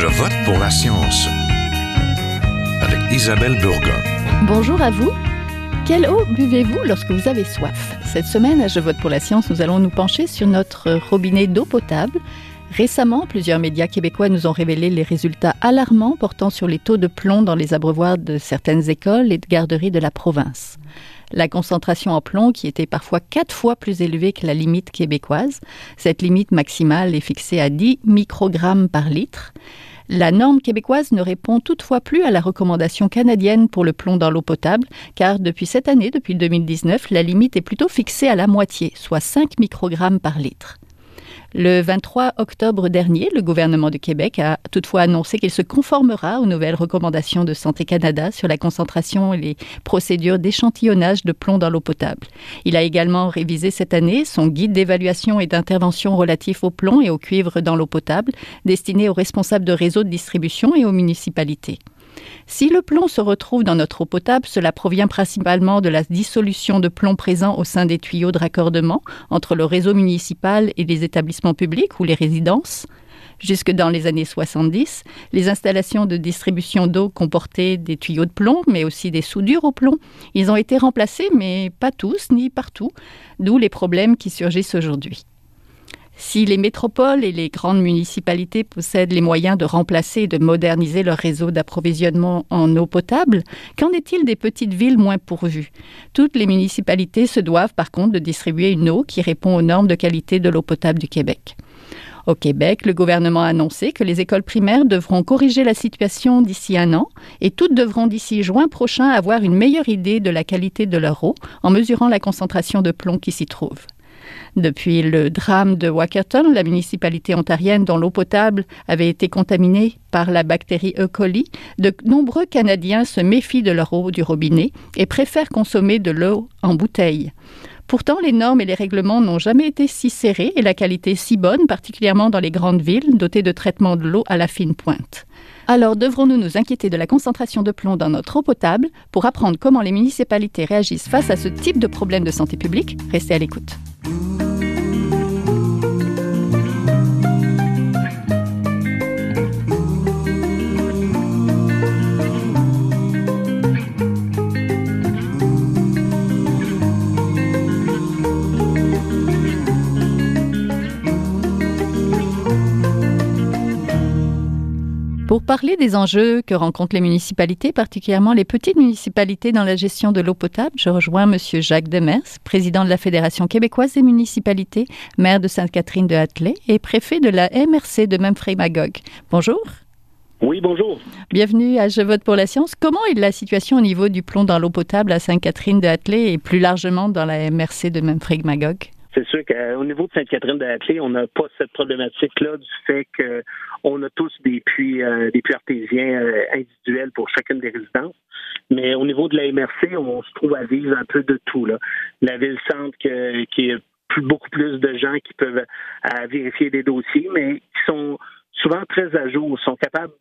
Je vote pour la science avec Isabelle Burgon. Bonjour à vous. Quelle eau buvez-vous lorsque vous avez soif? Cette semaine, à Je vote pour la science, nous allons nous pencher sur notre robinet d'eau potable. Récemment, plusieurs médias québécois nous ont révélé les résultats alarmants portant sur les taux de plomb dans les abreuvoirs de certaines écoles et de garderies de la province. La concentration en plomb qui était parfois quatre fois plus élevée que la limite québécoise. Cette limite maximale est fixée à 10 microgrammes par litre. La norme québécoise ne répond toutefois plus à la recommandation canadienne pour le plomb dans l'eau potable, car depuis cette année, depuis 2019, la limite est plutôt fixée à la moitié, soit 5 microgrammes par litre. Le 23 octobre dernier, le gouvernement du Québec a toutefois annoncé qu'il se conformera aux nouvelles recommandations de Santé Canada sur la concentration et les procédures d'échantillonnage de plomb dans l'eau potable. Il a également révisé cette année son guide d'évaluation et d'intervention relatif au plomb et au cuivre dans l'eau potable, destiné aux responsables de réseaux de distribution et aux municipalités. Si le plomb se retrouve dans notre eau potable, cela provient principalement de la dissolution de plomb présent au sein des tuyaux de raccordement entre le réseau municipal et les établissements publics ou les résidences. Jusque dans les années 70, les installations de distribution d'eau comportaient des tuyaux de plomb, mais aussi des soudures au plomb. Ils ont été remplacés, mais pas tous, ni partout, d'où les problèmes qui surgissent aujourd'hui. Si les métropoles et les grandes municipalités possèdent les moyens de remplacer et de moderniser leur réseau d'approvisionnement en eau potable, qu'en est-il des petites villes moins pourvues? Toutes les municipalités se doivent par contre de distribuer une eau qui répond aux normes de qualité de l'eau potable du Québec. Au Québec, le gouvernement a annoncé que les écoles primaires devront corriger la situation d'ici un an et toutes devront d'ici juin prochain avoir une meilleure idée de la qualité de leur eau en mesurant la concentration de plomb qui s'y trouve. Depuis le drame de Wackerton, la municipalité ontarienne dont l'eau potable avait été contaminée par la bactérie E. coli, de nombreux Canadiens se méfient de leur eau du robinet et préfèrent consommer de l'eau en bouteille. Pourtant, les normes et les règlements n'ont jamais été si serrés et la qualité si bonne, particulièrement dans les grandes villes dotées de traitements de l'eau à la fine pointe. Alors devrons-nous nous inquiéter de la concentration de plomb dans notre eau potable pour apprendre comment les municipalités réagissent face à ce type de problème de santé publique? Restez à l'écoute. Parler des enjeux que rencontrent les municipalités, particulièrement les petites municipalités dans la gestion de l'eau potable, je rejoins M. Jacques Demers, président de la Fédération québécoise des municipalités, maire de Sainte-Catherine de Hatley et préfet de la MRC de Memphrey-Magog. Bonjour. Oui, bonjour. Bienvenue à Je vote pour la science. Comment est la situation au niveau du plomb dans l'eau potable à Sainte-Catherine de Hatley et plus largement dans la MRC de Memphrey-Magog? C'est sûr qu'au niveau de Sainte-Catherine de Hatley, on n'a pas cette problématique-là du fait qu'on a tous des puits, euh, des puits artésiens euh, individuels pour chacune des résidences. Mais au niveau de la MRC, on se trouve à vivre un peu de tout. Là. La ville-centre qui est plus, beaucoup plus de gens qui peuvent à vérifier des dossiers, mais qui sont souvent très à jour, sont capables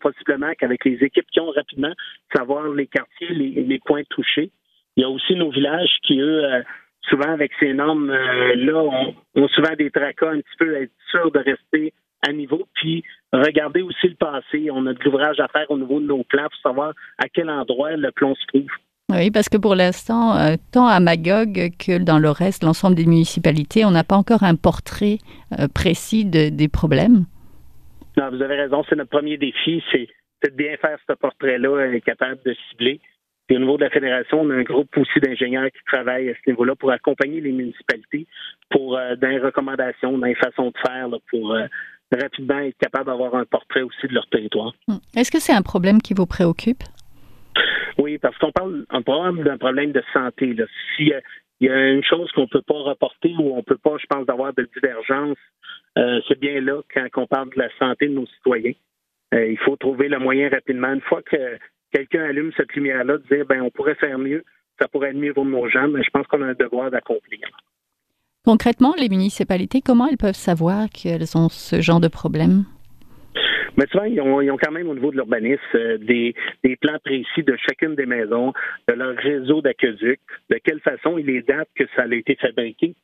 possiblement qu'avec les équipes qui ont rapidement savoir les quartiers, les, les points touchés. Il y a aussi nos villages qui, eux, euh, souvent avec ces normes-là, on, on, souvent des tracas un petit peu, être sûr de rester à niveau, puis regarder aussi le passé. On a de l'ouvrage à faire au niveau de nos plans pour savoir à quel endroit le plomb se trouve. Oui, parce que pour l'instant, euh, tant à Magog que dans le reste, l'ensemble des municipalités, on n'a pas encore un portrait euh, précis de, des problèmes. Non, vous avez raison, c'est notre premier défi, c'est de bien faire ce portrait-là, être capable de cibler et au niveau de la fédération, on a un groupe aussi d'ingénieurs qui travaillent à ce niveau-là pour accompagner les municipalités pour euh, dans les recommandations, dans les façons de faire pour euh, rapidement être capable d'avoir un portrait aussi de leur territoire. Hmm. Est-ce que c'est un problème qui vous préoccupe? Oui, parce qu'on parle d'un problème de santé. S'il y a une chose qu'on ne peut pas reporter ou on ne peut pas, je pense, avoir de divergence, euh, c'est bien là quand on parle de la santé de nos citoyens. il faut trouver le moyen rapidement. Une fois que quelqu'un allume cette lumière-là, de dire ben on pourrait faire mieux, ça pourrait être mieux pour nos gens, mais je pense qu'on a un devoir d'accomplir. Concrètement, les municipalités, comment elles peuvent savoir qu'elles ont ce genre de problème? Mais souvent, ils ont, ils ont, quand même au niveau de l'urbanisme euh, des, des, plans précis de chacune des maisons, de leur réseau d'aqueduc, de quelle façon il est date que ça a été fabriqué.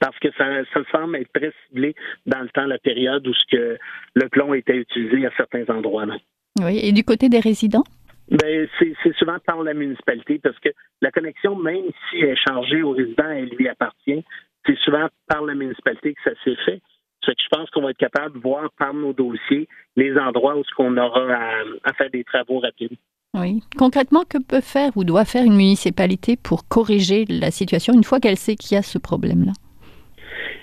parce que ça, ça semble être très ciblé dans le temps, la période où ce que le plomb était utilisé à certains endroits. Là. Oui, et du côté des résidents? Ben, c'est souvent par la municipalité parce que la connexion, même si elle est chargée au résident, elle lui appartient. C'est souvent par la municipalité que ça s'est fait. Que je pense qu'on va être capable de voir par nos dossiers les endroits où ce qu'on aura à, à, faire des travaux rapides. Oui. Concrètement, que peut faire ou doit faire une municipalité pour corriger la situation une fois qu'elle sait qu'il y a ce problème-là?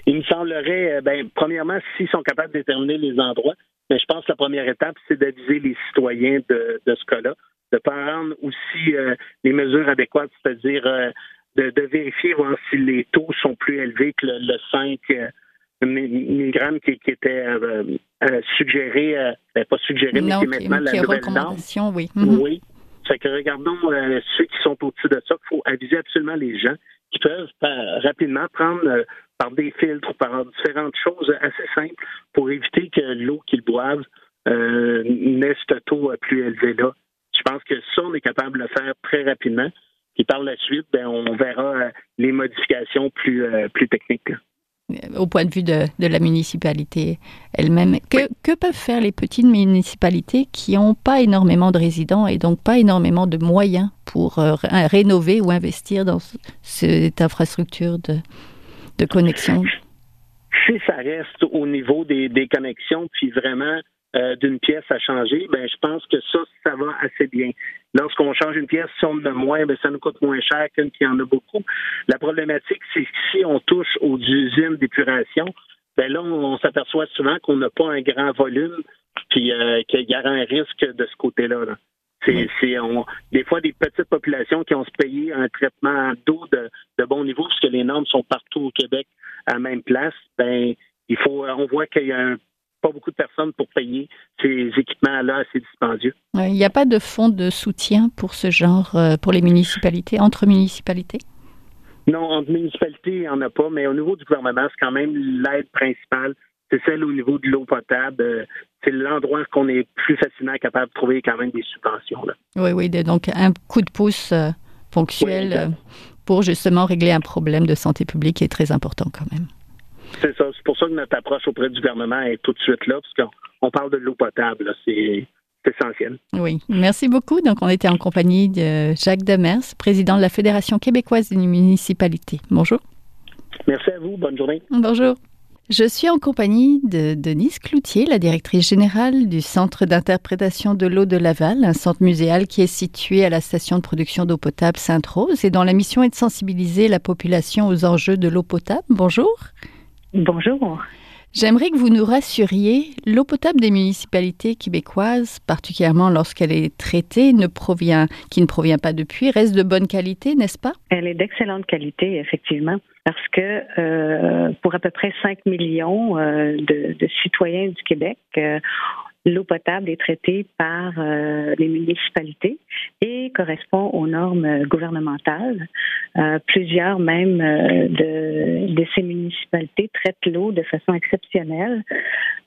Il me semblerait, ben, premièrement, s'ils sont capables de déterminer les endroits, mais je pense que la première étape, c'est d'aviser les citoyens de, de ce cas-là de prendre aussi euh, les mesures adéquates, c'est-à-dire euh, de, de, vérifier voir si les taux sont plus élevés que le, le 5 euh, mg qui, qui, était euh, euh, suggéré, ben, pas suggéré, mais qui est maintenant la nouvelle norme. Oui. Mm -hmm. Oui. Fait que regardons ceux qui sont au-dessus de ça, il faut aviser absolument les gens qui peuvent rapidement prendre par des filtres ou par différentes choses assez simples pour éviter que l'eau qu'ils boivent n'ait ce taux plus élevé là. Je pense que ça, on est capable de le faire très rapidement. Et par la suite, ben, on verra euh, les modifications plus, euh, plus techniques. Au point de vue de, de la municipalité elle-même, que, oui. que, peuvent faire les petites municipalités qui n'ont pas énormément de résidents et donc pas énormément de moyens pour euh, rénover ou investir dans cette infrastructure de, de connexion? Si ça reste au niveau des, des connexions, puis vraiment euh, d'une pièce à changer, ben je pense que ça, ça va assez bien. Lorsqu'on change une pièce, si on en a moins, ben ça nous coûte moins cher qu'une qui en a beaucoup. La problématique, c'est que si on touche aux usines d'épuration, ben là, on, on s'aperçoit souvent qu'on n'a pas un grand volume, puis euh, qu'il y aura un risque de ce côté-là. Là. C'est, c'est on, des fois des petites populations qui ont se payé un traitement d'eau de, de bon niveau, puisque les normes sont partout au Québec à la même place. Ben, il faut, on voit qu'il y a un pas beaucoup de personnes pour payer ces équipements-là assez dispendieux. Il n'y a pas de fonds de soutien pour ce genre, euh, pour les municipalités, entre municipalités? Non, entre municipalités, il n'y en a pas, mais au niveau du gouvernement, c'est quand même l'aide principale. C'est celle au niveau de l'eau potable. C'est l'endroit qu'on est plus facilement capable de trouver quand même des subventions. Là. Oui, oui, donc un coup de pouce euh, ponctuel oui, euh, pour justement régler un problème de santé publique qui est très important quand même. C'est ça. C'est pour ça que notre approche auprès du gouvernement est tout de suite là, parce qu'on parle de l'eau potable. C'est essentiel. Oui, merci beaucoup. Donc, on était en compagnie de Jacques Demers, président de la Fédération québécoise des municipalités. Bonjour. Merci à vous. Bonne journée. Bonjour. Je suis en compagnie de Denise Cloutier, la directrice générale du Centre d'interprétation de l'eau de Laval, un centre muséal qui est situé à la station de production d'eau potable Sainte-Rose et dont la mission est de sensibiliser la population aux enjeux de l'eau potable. Bonjour. Bonjour. J'aimerais que vous nous rassuriez, l'eau potable des municipalités québécoises, particulièrement lorsqu'elle est traitée, ne provient, qui ne provient pas de puits, reste de bonne qualité, n'est-ce pas? Elle est d'excellente qualité, effectivement, parce que euh, pour à peu près 5 millions euh, de, de, citoyens du Québec, euh, l'eau potable est traitée par euh, les municipalités et correspond aux normes gouvernementales. Euh, plusieurs même euh, de, de, ces municipalités traitent l'eau de façon exceptionnelle.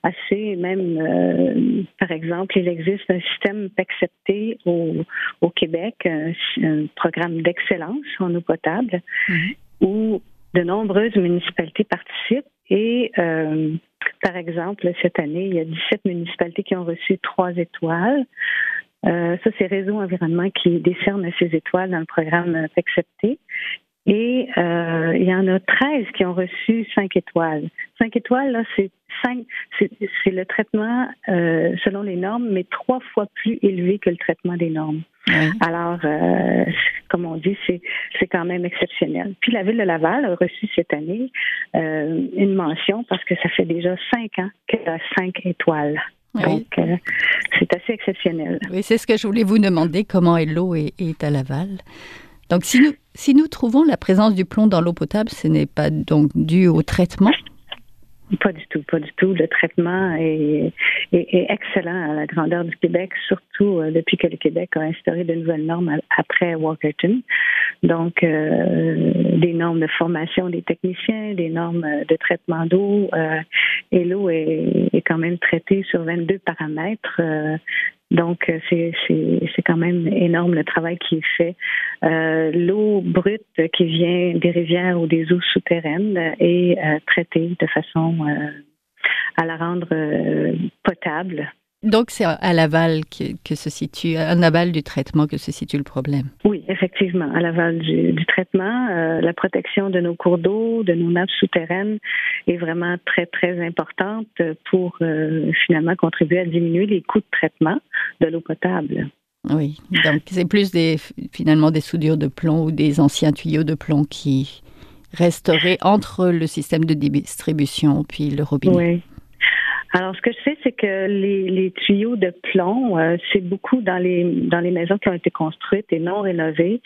Assez même, euh, par exemple, il existe un système accepté au, au Québec, un, un programme d'excellence en eau potable, -hmm. où de nombreuses municipalités participent et euh, par exemple, cette année, il y a 17 municipalités qui ont reçu trois étoiles. Euh, ça, c'est Réseau Environnement qui décerne ces étoiles dans le programme Accepté. Et euh, il y en a 13 qui ont reçu 5 étoiles. 5 étoiles, là, c'est c'est le traitement euh, selon les normes, mais trois fois plus élevé que le traitement des normes. Alors, euh, comme on dit, c'est quand même exceptionnel. Puis la ville de Laval a reçu cette année une mention parce que ça fait déjà cinq ans qu'elle a cinq étoiles. Oui. Donc, euh, c'est assez exceptionnel. Oui, c'est ce que je voulais vous demander, comment est l'eau est, est à Laval. Donc, si nous, trouvons la présence du plomb dans l'eau potable, ce n'est pas donc dû au traitement? Pas du tout, pas du tout. Le traitement est, excellent à la grandeur du Québec, surtout euh, depuis que le Québec a instauré de nouvelles normes après Walkerton. Donc, euh, des normes de formation des techniciens, des normes de traitement d'eau. Euh, et l'eau est, quand même traitée sur 22 paramètres. Donc, euh, c'est, c'est, quand même énorme le travail qui est fait. Euh, l'eau brute qui vient des rivières ou des eaux souterraines est euh, traitée de façon à la rendre potable donc c'est à l'aval que, se situe, en aval du traitement que se situe le problème. Oui, effectivement, à l'aval du, traitement, euh, la protection de nos cours d'eau, de nos nappes souterraines est vraiment très très importante pour euh, finalement contribuer à diminuer les coûts de traitement de l'eau potable. Oui, donc c'est plus des finalement des soudures de plomb ou des anciens tuyaux de plomb qui resteraient entre le système de distribution puis le robinet. Oui. Alors, ce que je sais, c'est que les, tuyaux de plomb, euh, c'est beaucoup dans les dans les maisons qui ont été construites et non rénovées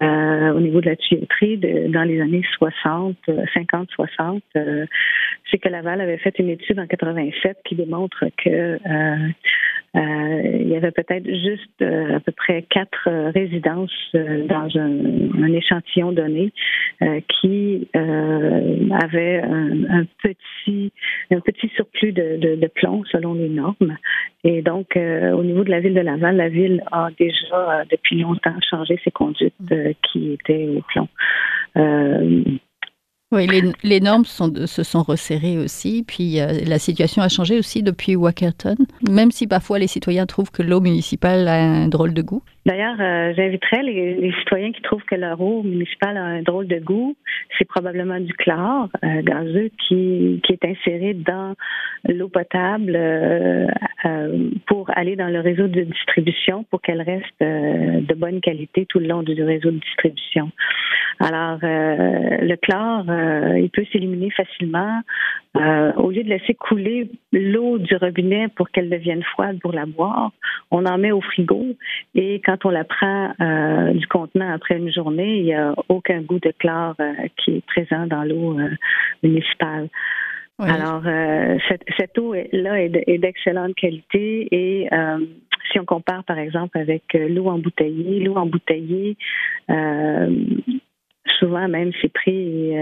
euh, au niveau de la tuyauterie dans les années 60, 50, 60. Euh, c'est que Laval avait fait une étude en 87 qui démontre que euh, il y avait peut-être juste à peu près quatre résidences dans un, un, échantillon donné qui avaient un, petit un petit surplus de, de, plomb selon les normes. Et donc, au niveau de la ville de Laval, la ville a déjà depuis longtemps changé ses conduites qui étaient au plomb. Oui, les, normes se sont resserrées aussi, puis euh, la situation a changé aussi depuis Wackerton, même si parfois les citoyens trouvent que l'eau municipale a un drôle de goût. D'ailleurs, euh, j'inviterais les, citoyens qui trouvent que leur eau municipale a un drôle de goût, c'est probablement du chlore euh, gazeux qui, est inséré dans l'eau potable euh, pour aller dans le réseau de distribution pour qu'elle reste de bonne qualité tout le long du réseau de distribution. Alors, le chlore, il peut s'éliminer facilement. au lieu de laisser couler l'eau du robinet pour qu'elle devienne froide pour la boire, on en met au frigo quand on la prend euh, du contenant après une journée, il n'y a aucun goût de chlore euh, qui est présent dans l'eau euh, municipale. Alors, cette, eau-là est d'excellente qualité et si on compare par exemple avec l'eau embouteillée, l'eau embouteillée, souvent même c'est pris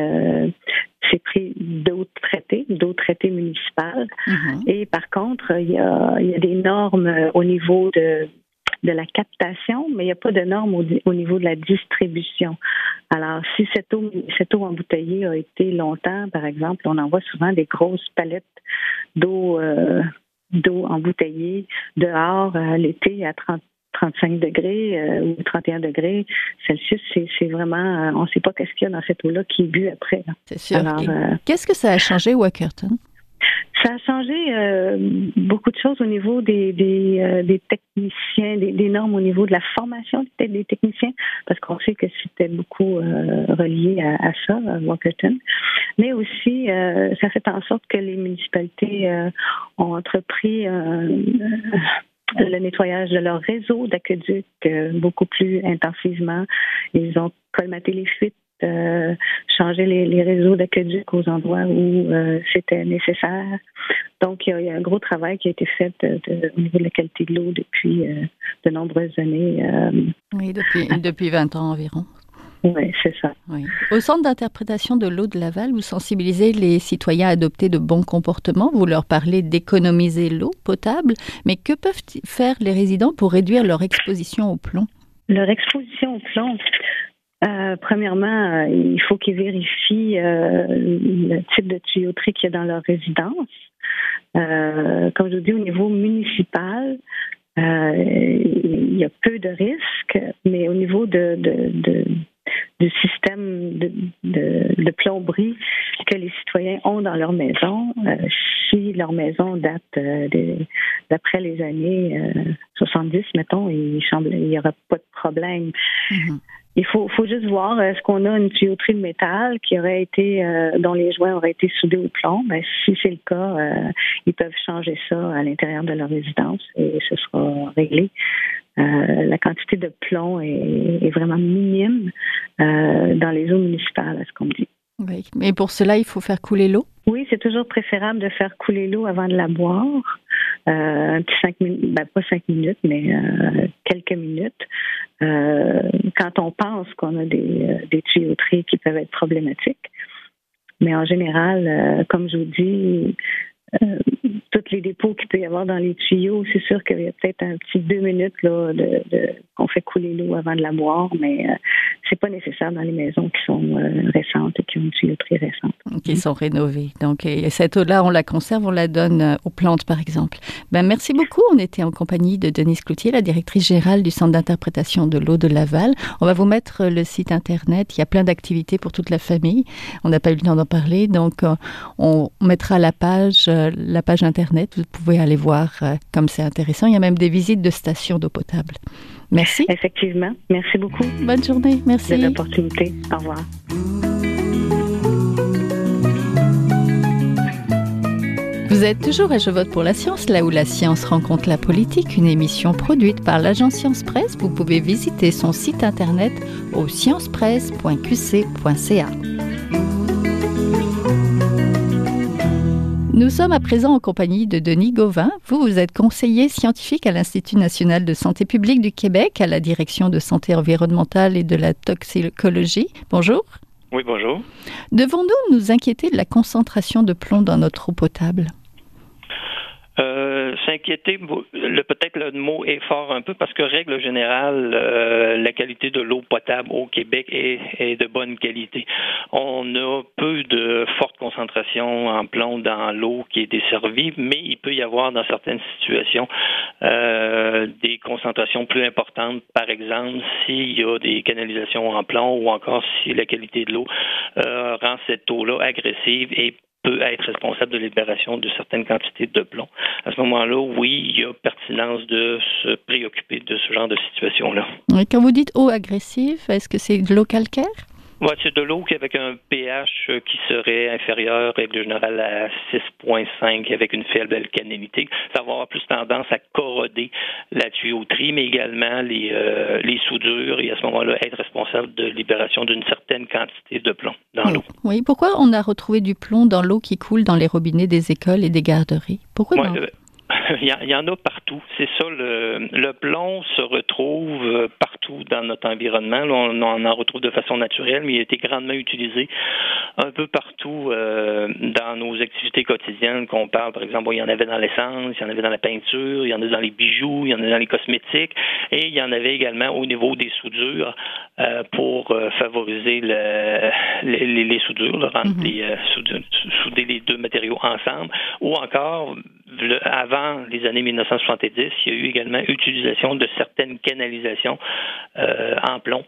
c'est pris d'eau traitée, d'eau traitée municipale. Mm-hmm. Et par contre, il y a, il y a des normes au niveau de de la captation, mais il n'y a pas de normes au, niveau de la distribution. Alors, si cette eau, cette eau embouteillée a été longtemps, par exemple, on envoie souvent des grosses palettes d'eau euh, d'eau embouteillée dehors à l'été à 30 35 degrés euh, ou 31 degrés Celsius, c'est vraiment, euh, on ne sait pas qu'est-ce qu'il y a dans cette eau-là qui est bu après. C'est sûr. Qu'est-ce que ça a changé, Wackerton? Ça a changé euh, beaucoup de choses au niveau des, des, euh, techniciens, des, normes au niveau de la formation des, techniciens, parce qu'on sait que c'était beaucoup euh, relié à, à, ça, à Walkerton. Mais aussi, ça fait en sorte que les municipalités ont entrepris le nettoyage de leur réseau d'aqueduc beaucoup plus intensivement. Ils ont colmaté les fuites euh, changer les, réseaux d'aqueduc aux endroits où euh, c'était nécessaire. Donc, il y, a, un gros travail qui a été fait au niveau de la qualité de l'eau depuis euh, de nombreuses années. oui, depuis, depuis 20 ans environ. Oui, c'est ça. Au centre d'interprétation de l'eau de Laval, vous sensibilisez les citoyens à adopter de bons comportements. Vous leur parlez d'économiser l'eau potable. Mais que peuvent faire les résidents pour réduire leur exposition au plomb? Leur exposition au plomb, euh, premièrement, euh, il faut qu'ils vérifient euh, le type de tuyauterie qu'il y a dans leur résidence. comme je vous dis, au niveau municipal, il y a peu de risques, mais au niveau de, du système de, plomberie que les citoyens ont dans leur maison, si leur maison date d'après les années 70, mettons, il n'y aura pas de problème. Mm-hmm. Il faut, faut juste voir est-ce qu'on a une tuyauterie de métal qui aurait été euh, dont les joints auraient été soudés au plomb? Ben, si c'est le cas, euh, ils peuvent changer ça à l'intérieur de leur résidence et ce sera réglé. Euh, la quantité de plomb est, est vraiment minime dans les eaux municipales, à ce qu'on me dit. Oui, mais pour cela, il faut faire couler l'eau? Oui, c'est toujours préférable de faire couler l'eau avant de la boire. Euh, un petit cinq minutes, ben, pas cinq minutes, mais euh, quelques minutes. Euh, quand on pense qu'on a des, des tuyauteries qui peuvent être problématiques. Mais en général, comme je vous dis, tous les dépôts qu'il peut y avoir dans les tuyaux, c'est sûr qu'il y a peut-être un petit deux minutes de, qu'on fait couler l'eau avant de la boire, mais c'est pas nécessaire dans les maisons qui sont euh, récentes et qui ont une tuyauterie récente. Qui sont rénovées. Donc, cette eau-là, on la conserve, on la donne euh, aux plantes, par exemple. Ben, merci beaucoup. On était en compagnie de Denise Cloutier, la directrice générale du Centre d'interprétation de l'eau de Laval. On va vous mettre le site Internet. Il y a plein d'activités pour toute la famille. On n'a pas eu le temps d'en parler, donc on mettra la page, la page Internet. Vous pouvez aller voir comme c'est intéressant. Il y a même des visites de stations d'eau potable. Merci. Effectivement. Merci beaucoup. Bonne journée. Merci. De l'opportunité. Au revoir. Vous êtes toujours à Je vote pour la science, là où la science rencontre la politique, une émission produite par l'agence Science Presse. Vous pouvez visiter son site internet au sciencepresse.qc.ca. Nous sommes à présent en compagnie de Denis Gauvin. Vous, vous êtes conseiller scientifique à l'Institut national de santé publique du Québec, à la direction de santé environnementale et de la toxicologie. Bonjour. Oui, bonjour. Devons-nous nous inquiéter de la concentration de plomb dans notre eau potable? Euh, s'inquiéter, peut-être le mot est fort un peu parce que règle générale, euh, la qualité de l'eau potable au Québec est, de bonne qualité. On a peu de forte concentration en plomb dans l'eau qui est desservie, mais il peut y avoir dans certaines situations euh, des concentrations plus importantes. Par exemple, s'il y a des canalisations en plomb ou encore si la qualité de l'eau rend cette eau-là agressive et peut être responsable de libération de certaines quantités de plomb. À ce moment-là, oui, il y a pertinence de se préoccuper de ce genre de situation-là. quand vous dites eau agressive, est-ce que c'est de l'eau calcaire? Ouais, c'est de l'eau avec un pH euh, qui serait inférieur, règle générale, à 6,5 avec une faible alcalinité. Ça va avoir plus tendance à corroder la tuyauterie, mais également les, euh, les soudures et à ce moment-là être responsable de libération d'une certaine quantité de plomb dans l'eau. Oui, pourquoi on a retrouvé du plomb dans l'eau qui coule dans les robinets des écoles et des garderies? Pourquoi il y, en a partout. C'est ça, le, le, plomb se retrouve euh, partout dans notre environnement. on, en retrouve de façon naturelle, mais il a été grandement utilisé un peu partout euh, dans nos activités quotidiennes qu'on parle. Par exemple, il y en avait dans l'essence, il y en avait dans la peinture, il y en a dans les bijoux, il y en a dans les cosmétiques, et il y en avait également au niveau des soudures euh, pour favoriser le, les, les, soudures, rendre mm-hmm. les, souder les deux matériaux ensemble, ou encore avant les années 1970, il y a eu également utilisation de certaines canalisations euh, en plomb.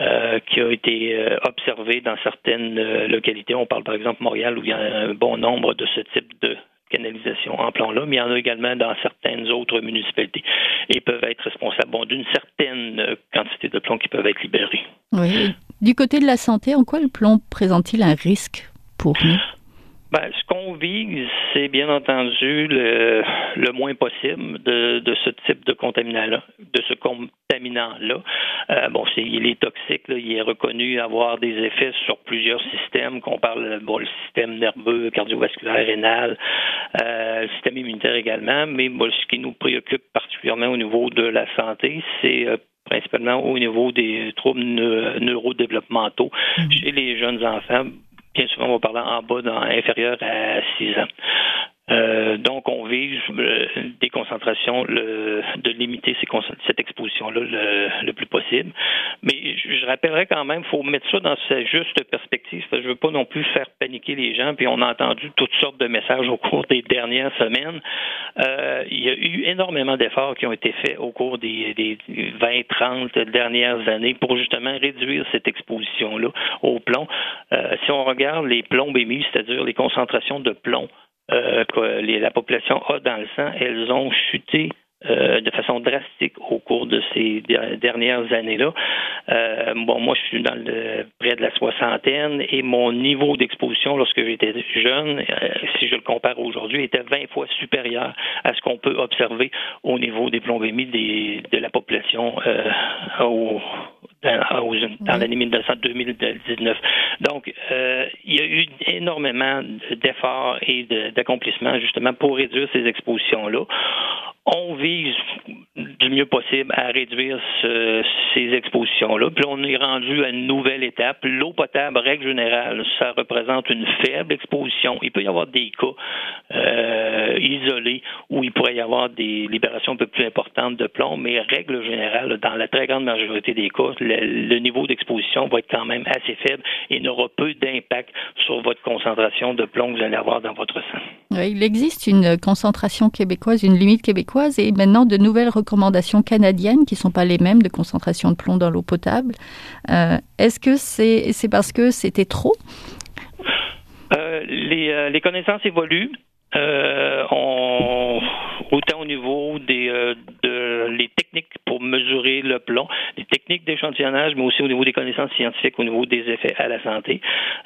Euh, qui a été euh, observée dans certaines localités. On parle par exemple Montréal où il y a un bon nombre de ce type de canalisation en plomb-là, mais il y en a également dans certaines autres municipalités et peuvent être responsables d'une certaine quantité de plomb qui peuvent être libérés. Oui. Du côté de la santé, en quoi le plomb présente-t-il un risque pour nous? Ben, ce qu'on vise, c'est bien entendu le, le moins possible de, de ce type de contaminant-là, de ce contaminant-là. Euh, bon, c'est, il est toxique, là, il est reconnu avoir des effets sur plusieurs systèmes, qu'on parle, bon, le système nerveux, cardiovasculaire, rénal, euh, le système immunitaire également, mais bon, ce qui nous préoccupe particulièrement au niveau de la santé, c'est euh, principalement au niveau des troubles neurodéveloppementaux mm-hmm. chez les jeunes enfants bien souvent, on va parler en bas, dans, inférieur à 6 ans. Euh, donc, on vise euh, des concentrations, le, de limiter cette exposition-là le, plus possible. Mais je, rappellerai quand même, il faut mettre ça dans sa juste perspective. je ne veux pas non plus faire paniquer les gens. Puis on a entendu toutes sortes de messages au cours des dernières semaines. Euh, il y a eu énormément d'efforts qui ont été faits au cours des, des 20, 30 dernières années pour justement réduire cette exposition-là au plomb. Si on regarde les plombémies, c'est-à-dire les concentrations de plomb euh, que la population a dans le sang, elles ont chuté euh, de façon drastique au cours de ces dernières années-là. Euh, bon, moi, je suis dans le près de la soixantaine et mon niveau d'exposition lorsque j'étais jeune, si je le compare aujourd'hui, était 20 fois supérieur à ce qu'on peut observer au niveau des plombémies de la population au, dans, l'année 2019. Donc, il y a eu énormément d'efforts et d'accomplissements justement pour réduire ces expositions-là on vise du mieux possible à réduire ces expositions-là. Puis on est rendu à une nouvelle étape. L'eau potable, règle générale, ça représente une faible exposition. Il peut y avoir des cas euh, isolés où il pourrait y avoir des libérations un peu plus importantes de plomb, mais règle générale, dans la très grande majorité des cas, le, niveau d'exposition va être quand même assez faible et n'aura peu d'impact sur votre concentration de plomb que vous allez avoir dans votre sang. il existe une concentration québécoise, une limite québécoise et maintenant de nouvelles recommandations canadiennes qui ne sont pas les mêmes de concentration de plomb dans l'eau potable. Euh, est-ce que c'est parce que c'était trop? Euh, les, euh, les, connaissances évoluent. On, autant au niveau des euh, de, les techniques pour mesurer le plomb, les techniques d'échantillonnage, mais aussi au niveau des connaissances scientifiques, au niveau des effets à la santé.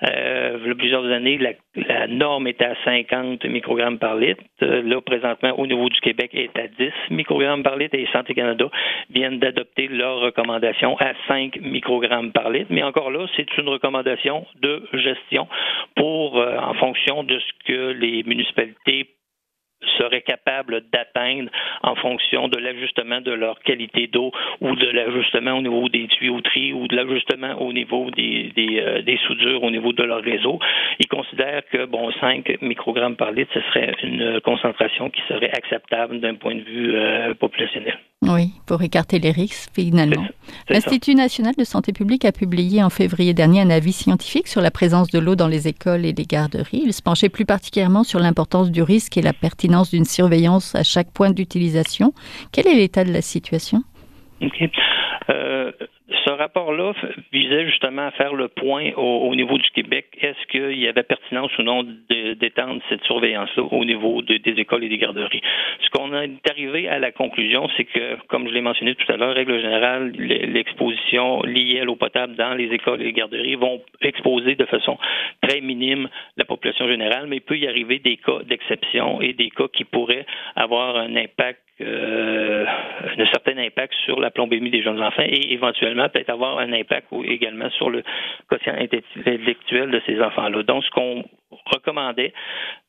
Euh, il y a plusieurs années, la, la, norme était à 50 microgrammes par litre. Euh, là, présentement, au niveau du Québec, est à 10 microgrammes par litre et Santé Canada viennent d'adopter leur recommandation à 5 microgrammes par litre. Mais encore là, c'est une recommandation de gestion pour, euh, en fonction de ce que les municipalités seraient capables d'atteindre en fonction de l'ajustement de leur qualité d'eau ou de l'ajustement au niveau des tuyauteries ou de l'ajustement au niveau des, des, euh, des, soudures au niveau de leur réseau. Ils considèrent que bon 5 microgrammes par litre, ce serait une concentration qui serait acceptable d'un point de vue euh, populationnel. Oui, pour écarter les risques, finalement. L'Institut national de santé publique a publié en février dernier un avis scientifique sur la présence de l'eau dans les écoles et les garderies. Il se penchait plus particulièrement sur l'importance du risque et la pertinence d'une surveillance à chaque point d'utilisation. Quel est l'état de la situation? Euh, rapport-là visait justement à faire le point au, niveau du Québec. Est-ce qu'il y avait pertinence ou non d'étendre cette surveillance-là au niveau des écoles et des garderies? Ce qu'on est arrivé à la conclusion, c'est que, comme je l'ai mentionné tout à l'heure, règle générale, l'exposition liée à l'eau potable dans les écoles et les garderies vont exposer de façon très minime la population générale, mais il peut y arriver des cas d'exception et des cas qui pourraient avoir un impact euh, un certain impact sur la plombémie des jeunes enfants et éventuellement peut-être avoir un impact également sur le quotient intellectuel de ces enfants-là. Donc, ce qu'on recommandait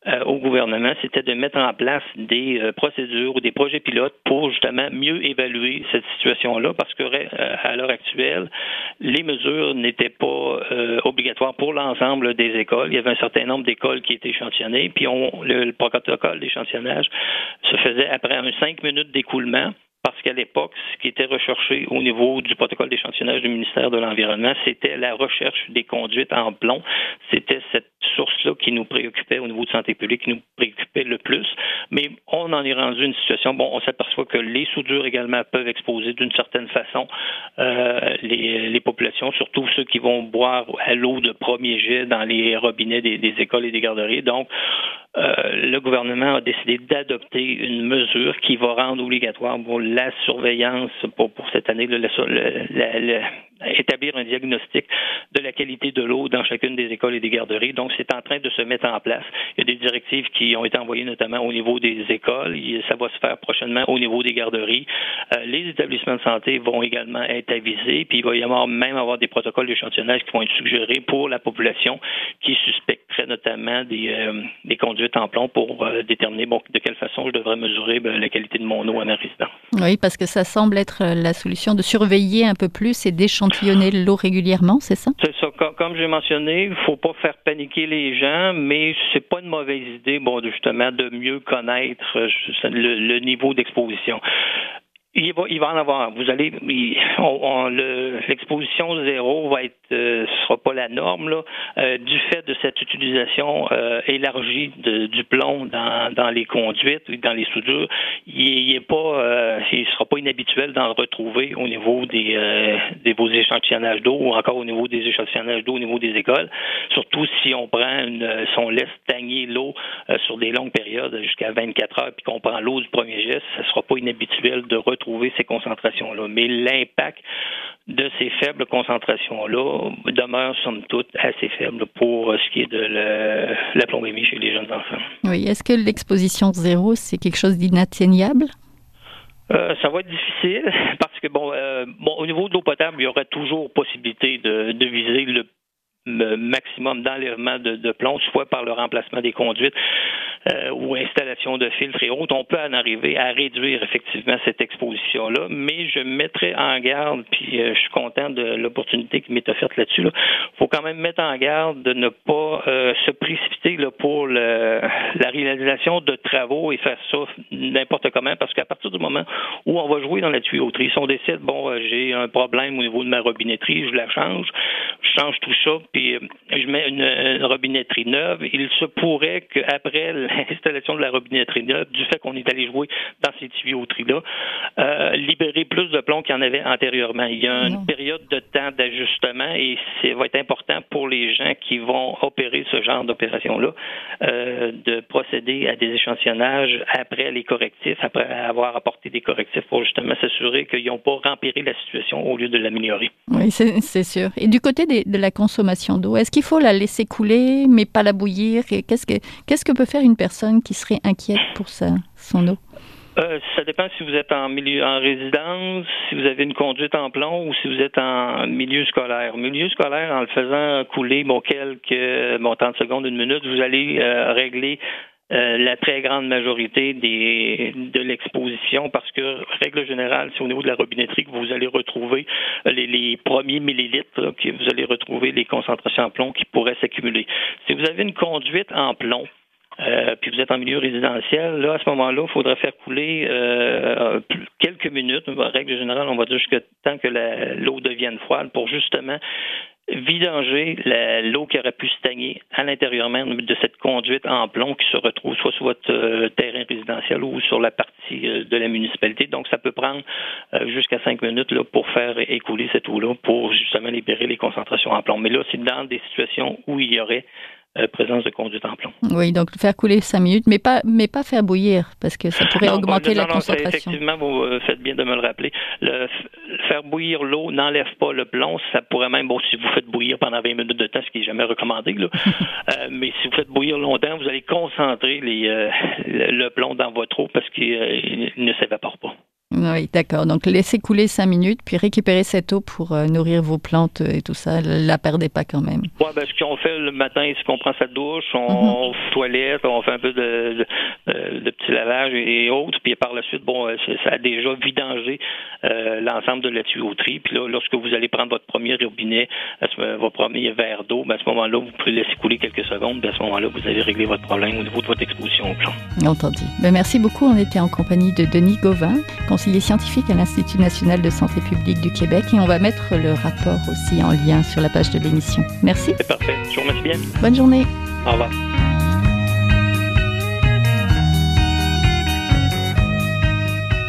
euh, au gouvernement, c'était de mettre en place des euh, procédures ou des projets pilotes pour justement mieux évaluer cette situation-là, parce que euh, à l'heure actuelle, les mesures n'étaient pas obligatoires pour l'ensemble des écoles. Il y avait un certain nombre d'écoles qui étaient échantillonnées, puis on, le, le protocole d'échantillonnage se faisait après un cinq minutes d'écoulement parce qu'à l'époque, ce qui était recherché au niveau du protocole d'échantillonnage du ministère de l'Environnement, c'était la recherche des conduites en plomb. C'était cette source-là qui nous préoccupait au niveau de santé publique, qui nous préoccupait le plus. Mais on en est rendu une situation, bon, on s'aperçoit que les soudures également peuvent exposer d'une certaine façon euh, les, populations, surtout ceux qui vont boire à l'eau de premier jet dans les robinets des, écoles et des garderies. Donc, euh, le gouvernement a décidé d'adopter une mesure qui va rendre obligatoire pour la surveillance pour, pour cette année, le, le, établir un diagnostic de la qualité de l'eau dans chacune des écoles et des garderies. Donc, c'est en train de se mettre en place. Il y a des directives qui ont été envoyées notamment au niveau des écoles. Ça va se faire prochainement au niveau des garderies. Euh, les établissements de santé vont également être avisés. Puis, il va y avoir même avoir des protocoles d'échantillonnage qui vont être suggérés pour la population qui suspecterait notamment des, euh, des conduites en plomb pour euh, déterminer bon, de quelle façon je devrais mesurer ben, la qualité de mon eau à ma résidence. Oui, parce que ça semble être la solution de surveiller un peu plus et d'échanger l'eau régulièrement, c'est ça? C'est ça. Comme, j'ai mentionné, il ne faut pas faire paniquer les gens, mais c'est pas une mauvaise idée, bon, justement, de mieux connaître euh, le niveau d'exposition. Il va, il va en avoir. Vous allez, l'exposition zéro va être, euh, sera pas la norme là, euh, du fait de cette utilisation euh, élargie du plomb dans, les conduites, dans les soudures. Il, pas, il sera pas inhabituel d'en retrouver au niveau des, vos échantillonnages d'eau ou encore au niveau des échantillonnages d'eau au niveau des écoles. Surtout si on laisse stagner l'eau sur des longues périodes jusqu'à 24 heures, puis qu'on prend l'eau du premier geste, ça sera pas inhabituel de retrouver ces concentrations-là. Mais l'impact de ces faibles concentrations-là demeure, somme toute, assez faible pour ce qui est de la, plombémie chez les jeunes enfants. Oui. Est-ce que l'exposition zéro, c'est quelque chose d'inatteignable? Euh, ça va être difficile parce que bon, euh, bon, au niveau de l'eau potable, il y aurait toujours possibilité de, de viser le maximum d'enlèvement de, plomb, soit par le remplacement des conduites euh, ou installation de filtres et autres, on peut en arriver à réduire effectivement cette exposition-là. Mais je mettrai en garde, puis euh, je suis content de l'opportunité qui m'est offerte là-dessus. Il faut quand même mettre en garde de ne pas euh, se précipiter là, pour le, la réalisation de travaux et faire ça n'importe comment, parce qu'à partir du moment où on va jouer dans la tuyauterie, si on décide, bon, j'ai un problème au niveau de ma robinetterie, je la change, je change tout ça, puis euh, je mets une, robinetterie neuve. Il se pourrait qu'après l'installation de la robinetterie neuve, du fait qu'on est allé jouer dans ces tuyauteries-là, euh, libérer plus de plomb qu'il y en avait antérieurement. Il y a une période de temps d'ajustement et ça va être important pour les gens qui vont opérer ce genre d'opération-là euh, de procéder à des échantillonnages après les correctifs, après avoir apporté des correctifs pour justement s'assurer qu'ils n'ont pas rempiré la situation au lieu de l'améliorer. Oui, c'est sûr. Et du côté de la consommation d'eau, est-ce qu'il faut la laisser couler, mais pas la bouillir? Qu'est-ce que, qu'est-ce que peut faire une personne qui serait inquiète pour sa, son eau? Euh, ça dépend si vous êtes en milieu en résidence, si vous avez une conduite en plomb ou si vous êtes en milieu scolaire. Milieu scolaire, en le faisant couler bon quelques bon 30 secondes, une minute, vous allez euh, régler euh, la très grande majorité des, de l'exposition parce que, règle générale, c'est au niveau de la robinetterie que vous allez retrouver les, les premiers millilitres, que vous allez retrouver les concentrations en plomb qui pourraient s'accumuler. Si vous avez une conduite en plomb, euh, puis vous êtes en milieu résidentiel, là, à ce moment-là, il faudrait faire couler euh, quelques minutes. Règle générale, on va dire jusqu'à temps que l'eau devienne froide pour justement vidanger l'eau qui aurait pu stagner à l'intérieur même de cette conduite en plomb qui se retrouve soit sur votre euh, terrain résidentiel ou sur la partie euh, de la municipalité. Donc, ça peut prendre euh, jusqu'à cinq minutes là, pour faire écouler cette eau-là pour justement libérer les concentrations en plomb. Mais là, c'est dans des situations où il y aurait euh, présence de conduite en plomb. Oui, donc faire couler 5 minutes, mais pas, mais pas faire bouillir, parce que ça pourrait augmenter la concentration. Effectivement, vous euh, faites bien de me le rappeler. Le, faire bouillir l'eau n'enlève pas le plomb. Ça pourrait même, bon, si vous faites bouillir pendant 20 minutes de temps, ce qui n'est jamais recommandé, là, euh, mais si vous faites bouillir longtemps, vous allez concentrer les, le, plomb dans votre eau parce qu'il ne s'évapore pas. Oui, d'accord. Donc laissez couler cinq minutes, puis récupérez cette eau pour euh, nourrir vos plantes et tout ça. La perdez pas quand même. Oui, ben, ce qu'on fait le matin, c'est qu'on prend sa douche, on, mhm. toilette, on fait un peu de, de, petit lavage et autres, puis par la suite, bon, euh, ça a déjà vidangé euh, l'ensemble de la tuyauterie. Puis là, lorsque vous allez prendre votre premier robinet, votre premier verre d'eau, ben, à ce moment-là, vous pouvez laisser couler quelques secondes. à ce moment-là, vous allez régler votre problème au niveau de votre exposition au plomb. Entendu. Ben, merci beaucoup. On était en compagnie de Denis Gauvin conseiller scientifique à l'Institut national de santé publique du Québec et on va mettre le rapport aussi en lien sur la page de l'émission. Merci. C'est parfait. Je vous remercie bien. Bonne journée. Au revoir.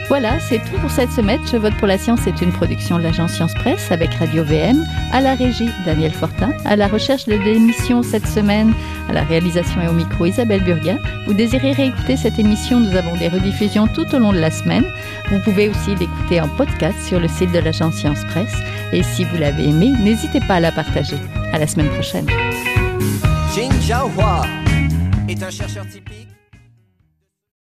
Voilà, c'est tout pour cette semaine. Je vote pour la science est une production de l'agence Science Presse avec Radio VM, à la régie Daniel Fortin, à la recherche de l'émission cette semaine, à la réalisation et au micro Isabelle Burguin. Vous désirez réécouter cette émission, nous avons des rediffusions tout au long de la semaine. Vous pouvez aussi l'écouter en podcast sur le site de l'agence Science Presse. Et si vous l'avez aimé, n'hésitez pas à la partager. À la semaine prochaine. est un chercheur typique.